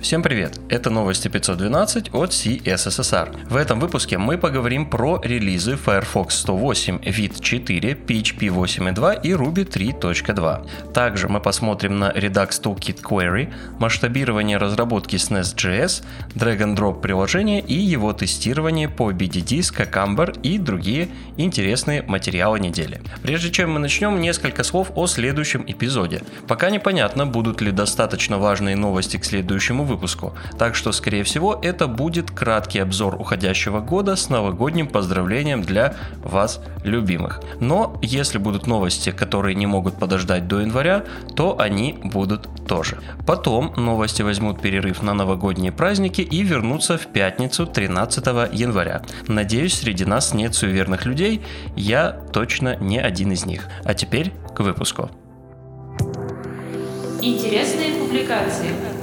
Всем привет! Это новости 512 от CSSR. В этом выпуске мы поговорим про релизы Firefox 108, Vite 4, PHP 8.2 и Ruby 3.2. Также мы посмотрим на Redux Toolkit Query, масштабирование разработки с Nest.js, drag-and-drop приложения и его тестирование по BDD Cucumber и другие интересные материалы недели. Прежде чем мы начнем, несколько слов о следующем эпизоде. Пока непонятно, будут ли достаточно важные новости к следующему выпуску, так что, скорее всего, это будет краткий обзор уходящего года с новогодним поздравлением для вас, любимых. Но если будут новости, которые не могут подождать до января, то они будут тоже. Потом новости возьмут перерыв на новогодние праздники и вернутся в пятницу 13 января. Надеюсь, среди нас нет суеверных людей, я точно не один из них. А теперь к выпуску. Интересные публикации.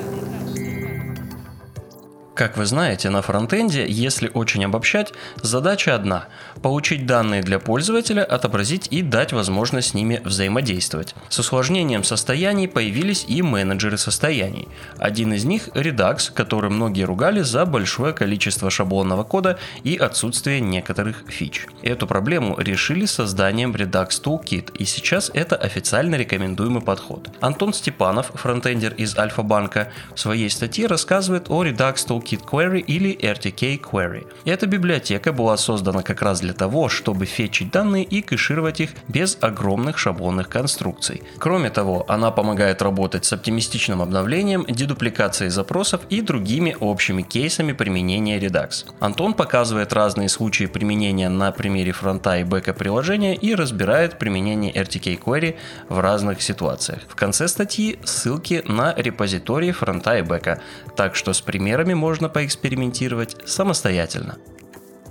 Как вы знаете, на фронтенде, если очень обобщать, задача одна – получить данные для пользователя, отобразить и дать возможность с ними взаимодействовать. С усложнением состояний появились и менеджеры состояний. Один из них – Redux, который многие ругали за большое количество шаблонного кода и отсутствие некоторых фич. Эту проблему решили созданием Redux Toolkit, и сейчас это официально рекомендуемый подход. Антон Степанов, фронтендер из Альфа-банка, в своей статье рассказывает о Redux Toolkit Toolkit Query или RTK Query. Эта библиотека была создана как раз для того, чтобы фетчить данные и кэшировать их без огромных шаблонных конструкций. Кроме того, она помогает работать с оптимистичным обновлением, дедупликацией запросов и другими общими кейсами применения Redux. Антон показывает разные случаи применения на примере фронта и бэка приложения и разбирает применение RTK Query в разных ситуациях. В конце статьи ссылки на репозитории фронта и бэка, так что с примерами можно можно поэкспериментировать самостоятельно.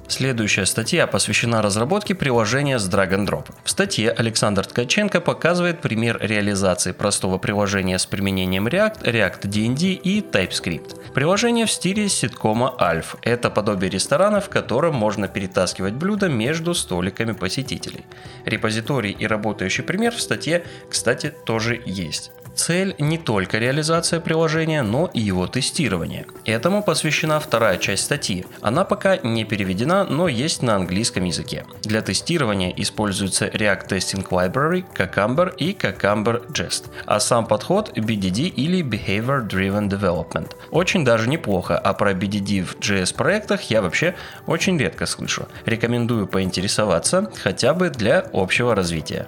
Следующая статья посвящена разработке приложения с Drag and Drop. В статье Александр Ткаченко показывает пример реализации простого приложения с применением React, React DND и TypeScript. Приложение в стиле ситкома Alf. Это подобие ресторана, в котором можно перетаскивать блюда между столиками посетителей. Репозиторий и работающий пример в статье, кстати, тоже есть. Цель не только реализация приложения, но и его тестирование. Этому посвящена вторая часть статьи. Она пока не переведена, но есть на английском языке. Для тестирования используется React Testing Library, Cucumber и Cucumber Jest, а сам подход BDD или Behavior Driven Development. Очень даже неплохо, а про BDD в JS проектах я вообще очень редко слышу. Рекомендую поинтересоваться хотя бы для общего развития.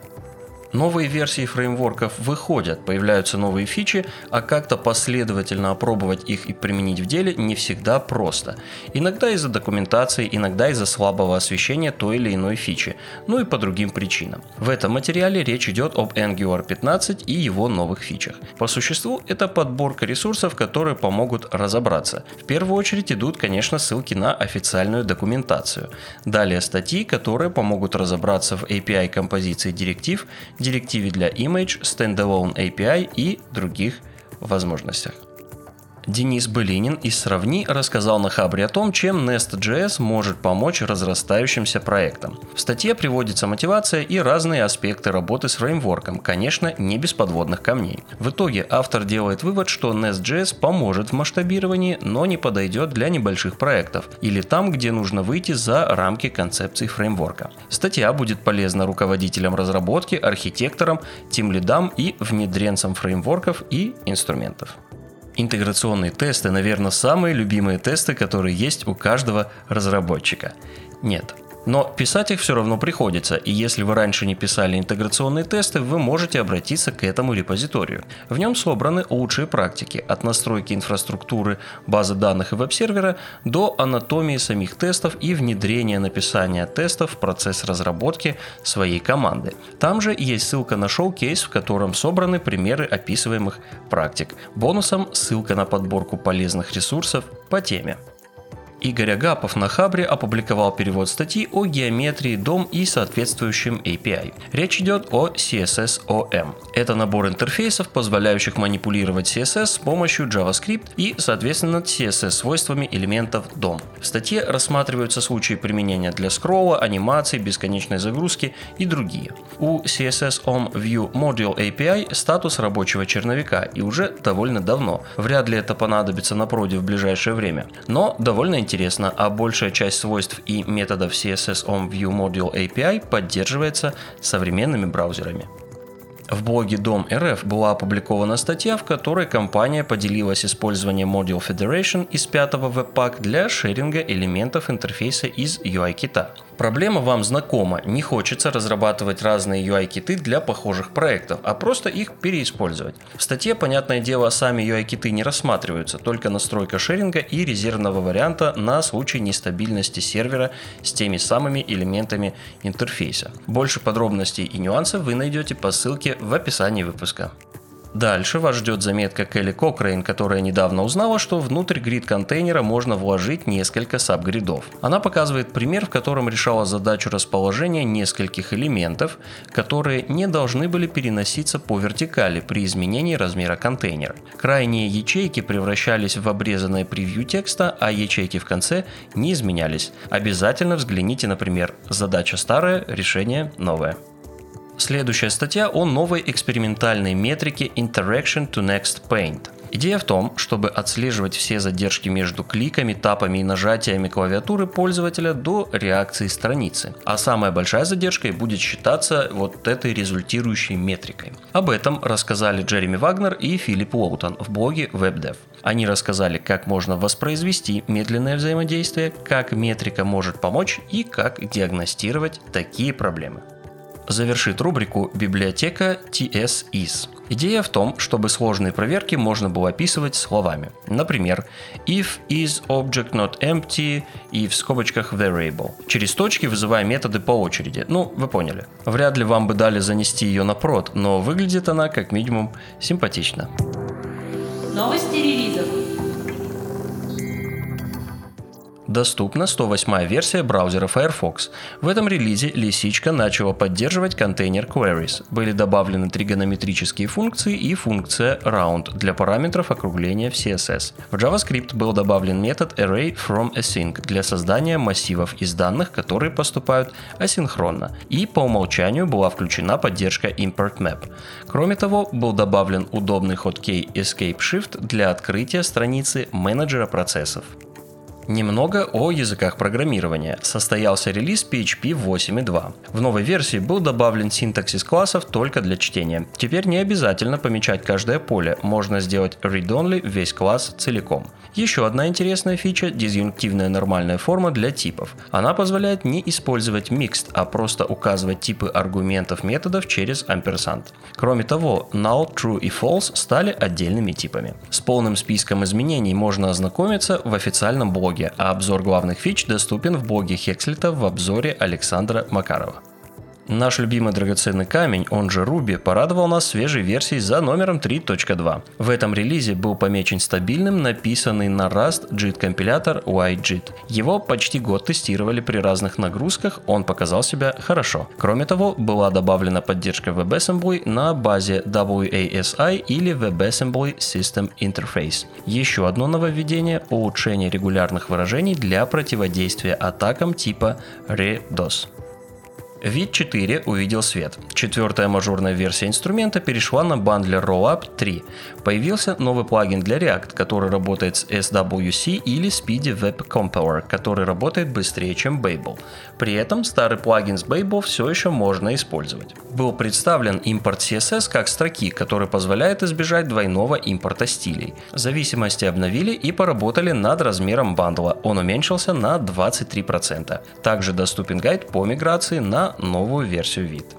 Новые версии фреймворков выходят, появляются новые фичи, а как-то последовательно опробовать их и применить в деле не всегда просто. Иногда из-за документации, иногда из-за слабого освещения той или иной фичи, ну и по другим причинам. В этом материале речь идет об Angular 15 и его новых фичах. По существу это подборка ресурсов, которые помогут разобраться. В первую очередь идут, конечно, ссылки на официальную документацию. Далее статьи, которые помогут разобраться в API композиции директив, директиве для Image, Standalone API и других возможностях. Денис Былинин из «Сравни» рассказал на Хабре о том, чем Nest.js может помочь разрастающимся проектам. В статье приводится мотивация и разные аспекты работы с фреймворком, конечно, не без подводных камней. В итоге автор делает вывод, что Nest.js поможет в масштабировании, но не подойдет для небольших проектов или там, где нужно выйти за рамки концепции фреймворка. Статья будет полезна руководителям разработки, архитекторам, тимлидам и внедренцам фреймворков и инструментов. Интеграционные тесты, наверное, самые любимые тесты, которые есть у каждого разработчика. Нет, но писать их все равно приходится, и если вы раньше не писали интеграционные тесты, вы можете обратиться к этому репозиторию. В нем собраны лучшие практики, от настройки инфраструктуры, базы данных и веб-сервера до анатомии самих тестов и внедрения написания тестов в процесс разработки своей команды. Там же есть ссылка на шоу-кейс, в котором собраны примеры описываемых практик. Бонусом ссылка на подборку полезных ресурсов по теме. Игорь Агапов на Хабре опубликовал перевод статьи о геометрии DOM и соответствующем API. Речь идет о CSS-OM. Это набор интерфейсов, позволяющих манипулировать CSS с помощью JavaScript и, соответственно, CSS-свойствами элементов DOM. В статье рассматриваются случаи применения для скролла, анимации, бесконечной загрузки и другие. У CSS-OM View Module API статус рабочего черновика и уже довольно давно. Вряд ли это понадобится на проде в ближайшее время. Но довольно интересно, а большая часть свойств и методов CSS on View Module API поддерживается современными браузерами. В блоге Дом РФ была опубликована статья, в которой компания поделилась использованием Module Federation из пятого веб-пак для шеринга элементов интерфейса из UI-кита. Проблема вам знакома, не хочется разрабатывать разные UI-киты для похожих проектов, а просто их переиспользовать. В статье, понятное дело, сами UI-киты не рассматриваются, только настройка шеринга и резервного варианта на случай нестабильности сервера с теми самыми элементами интерфейса. Больше подробностей и нюансов вы найдете по ссылке в описании выпуска. Дальше вас ждет заметка Келли Кокрейн, которая недавно узнала, что внутрь грид-контейнера можно вложить несколько сабгридов. Она показывает пример, в котором решала задачу расположения нескольких элементов, которые не должны были переноситься по вертикали при изменении размера контейнера. Крайние ячейки превращались в обрезанное превью текста, а ячейки в конце не изменялись. Обязательно взгляните, например, задача старая, решение новое. Следующая статья о новой экспериментальной метрике Interaction to Next Paint. Идея в том, чтобы отслеживать все задержки между кликами, тапами и нажатиями клавиатуры пользователя до реакции страницы. А самая большая задержкой будет считаться вот этой результирующей метрикой. Об этом рассказали Джереми Вагнер и Филипп Уолтон в блоге WebDev. Они рассказали, как можно воспроизвести медленное взаимодействие, как метрика может помочь и как диагностировать такие проблемы завершит рубрику «Библиотека TS-IS». Идея в том, чтобы сложные проверки можно было описывать словами. Например, if is object not empty и в скобочках variable. Через точки вызывая методы по очереди. Ну, вы поняли. Вряд ли вам бы дали занести ее на прод, но выглядит она как минимум симпатично. Новости доступна 108 версия браузера Firefox. В этом релизе лисичка начала поддерживать контейнер queries. Были добавлены тригонометрические функции и функция round для параметров округления в CSS. В JavaScript был добавлен метод array для создания массивов из данных, которые поступают асинхронно. И по умолчанию была включена поддержка import map. Кроме того, был добавлен удобный хоткей Escape Shift для открытия страницы менеджера процессов. Немного о языках программирования. Состоялся релиз PHP 8.2. В новой версии был добавлен синтаксис классов только для чтения. Теперь не обязательно помечать каждое поле, можно сделать read-only весь класс целиком. Еще одна интересная фича – дизъюнктивная нормальная форма для типов. Она позволяет не использовать mixed, а просто указывать типы аргументов методов через амперсант. Кроме того, null, true и false стали отдельными типами. С полным списком изменений можно ознакомиться в официальном блоге, а обзор главных фич доступен в блоге Хекслита в обзоре Александра Макарова. Наш любимый драгоценный камень, он же Ruby, порадовал нас свежей версией за номером 3.2. В этом релизе был помечен стабильным написанный на Rust JIT компилятор YJIT. Его почти год тестировали при разных нагрузках, он показал себя хорошо. Кроме того, была добавлена поддержка WebAssembly на базе WASI или WebAssembly System Interface. Еще одно нововведение – улучшение регулярных выражений для противодействия атакам типа ReDOS. Вид 4 увидел свет. Четвертая мажорная версия инструмента перешла на бандлер Rollup 3. Появился новый плагин для React, который работает с SWC или Speedy Web Compiler, который работает быстрее, чем Babel. При этом старый плагин с Babel все еще можно использовать. Был представлен импорт CSS как строки, который позволяет избежать двойного импорта стилей. Зависимости обновили и поработали над размером бандла. Он уменьшился на 23%. Также доступен гайд по миграции на новую версию вид.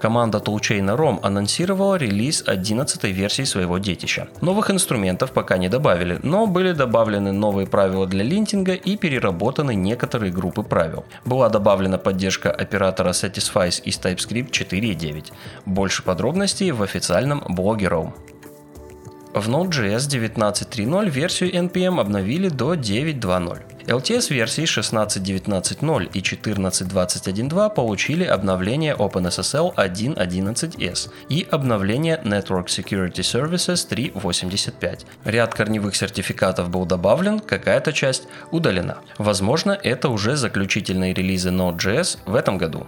Команда Toolchain ROM анонсировала релиз 11 версии своего детища. Новых инструментов пока не добавили, но были добавлены новые правила для линтинга и переработаны некоторые группы правил. Была добавлена поддержка оператора Satisfies из TypeScript 4.9. Больше подробностей в официальном блоге ROM. В Node.js 19.3.0 версию NPM обновили до 9.2.0. LTS-версии 16.19.0 и 14.21.2 получили обновление OpenSSL 1.11s и обновление Network Security Services 3.85. Ряд корневых сертификатов был добавлен, какая-то часть удалена. Возможно, это уже заключительные релизы Node.js в этом году.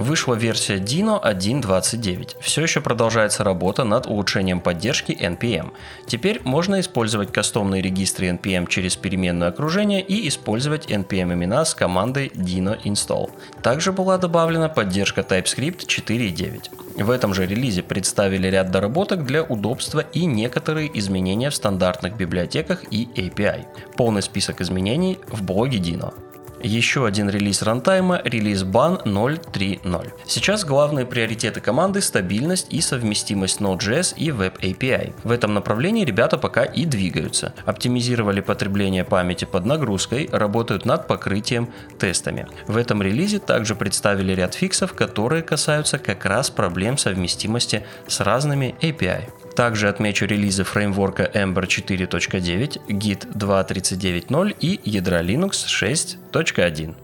Вышла версия Dino 1.29. Все еще продолжается работа над улучшением поддержки NPM. Теперь можно использовать кастомные регистры NPM через переменное окружение и использовать NPM имена с командой dino install. Также была добавлена поддержка TypeScript 4.9. В этом же релизе представили ряд доработок для удобства и некоторые изменения в стандартных библиотеках и API. Полный список изменений в блоге Dino. Еще один релиз рантайма – релиз BAN 0.3.0. Сейчас главные приоритеты команды – стабильность и совместимость Node.js и Web API. В этом направлении ребята пока и двигаются. Оптимизировали потребление памяти под нагрузкой, работают над покрытием тестами. В этом релизе также представили ряд фиксов, которые касаются как раз проблем совместимости с разными API. Также отмечу релизы фреймворка Ember 4.9, Git 2.39.0 и ядра Linux 6.1.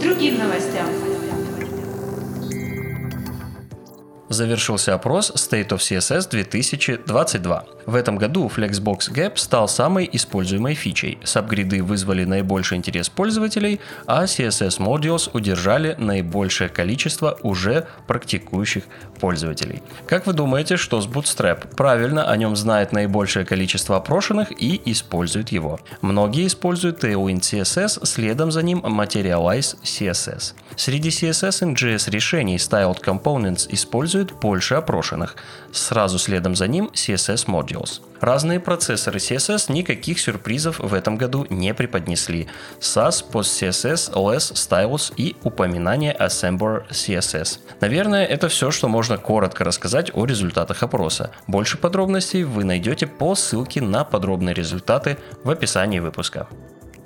другим новостям. Завершился опрос State of CSS 2022. В этом году Flexbox Gap стал самой используемой фичей. Сабгриды вызвали наибольший интерес пользователей, а CSS Modules удержали наибольшее количество уже практикующих пользователей. Как вы думаете, что с Bootstrap? Правильно, о нем знает наибольшее количество опрошенных и использует его. Многие используют Tailwind CSS, следом за ним Materialize CSS. Среди CSS и JS решений Styled Components используют больше опрошенных. Сразу следом за ним CSS Modules. Modules. Разные процессоры CSS никаких сюрпризов в этом году не преподнесли. SAS, PostCSS, LS, Stylus и упоминание Assembler CSS. Наверное, это все, что можно коротко рассказать о результатах опроса. Больше подробностей вы найдете по ссылке на подробные результаты в описании выпуска.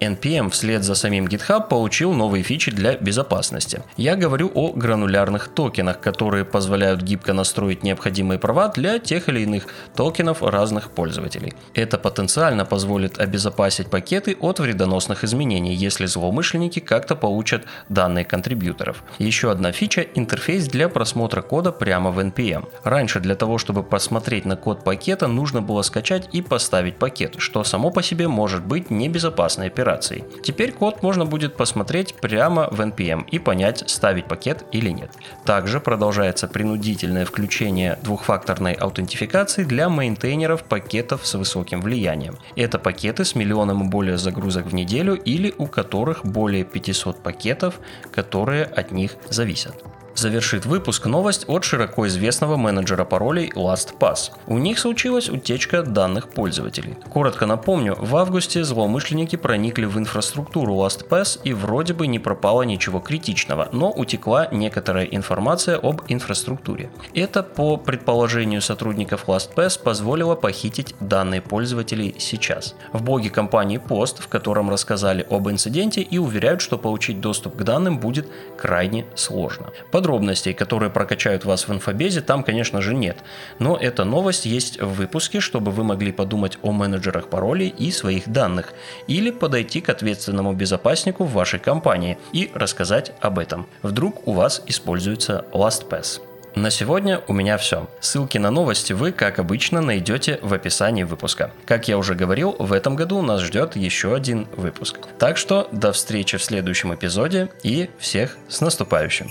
NPM вслед за самим GitHub получил новые фичи для безопасности. Я говорю о гранулярных токенах, которые позволяют гибко настроить необходимые права для тех или иных токенов разных пользователей. Это потенциально позволит обезопасить пакеты от вредоносных изменений, если злоумышленники как-то получат данные контрибьюторов. Еще одна фича – интерфейс для просмотра кода прямо в NPM. Раньше для того, чтобы посмотреть на код пакета, нужно было скачать и поставить пакет, что само по себе может быть небезопасной операцией операций. Теперь код можно будет посмотреть прямо в NPM и понять, ставить пакет или нет. Также продолжается принудительное включение двухфакторной аутентификации для мейнтейнеров пакетов с высоким влиянием. Это пакеты с миллионом и более загрузок в неделю или у которых более 500 пакетов, которые от них зависят завершит выпуск новость от широко известного менеджера паролей LastPass. У них случилась утечка данных пользователей. Коротко напомню, в августе злоумышленники проникли в инфраструктуру LastPass и вроде бы не пропало ничего критичного, но утекла некоторая информация об инфраструктуре. Это, по предположению сотрудников LastPass, позволило похитить данные пользователей сейчас. В блоге компании пост, в котором рассказали об инциденте и уверяют, что получить доступ к данным будет крайне сложно. Подробно подробностей, которые прокачают вас в инфобезе, там, конечно же, нет. Но эта новость есть в выпуске, чтобы вы могли подумать о менеджерах паролей и своих данных, или подойти к ответственному безопаснику в вашей компании и рассказать об этом. Вдруг у вас используется LastPass. На сегодня у меня все. Ссылки на новости вы, как обычно, найдете в описании выпуска. Как я уже говорил, в этом году нас ждет еще один выпуск. Так что до встречи в следующем эпизоде и всех с наступающим.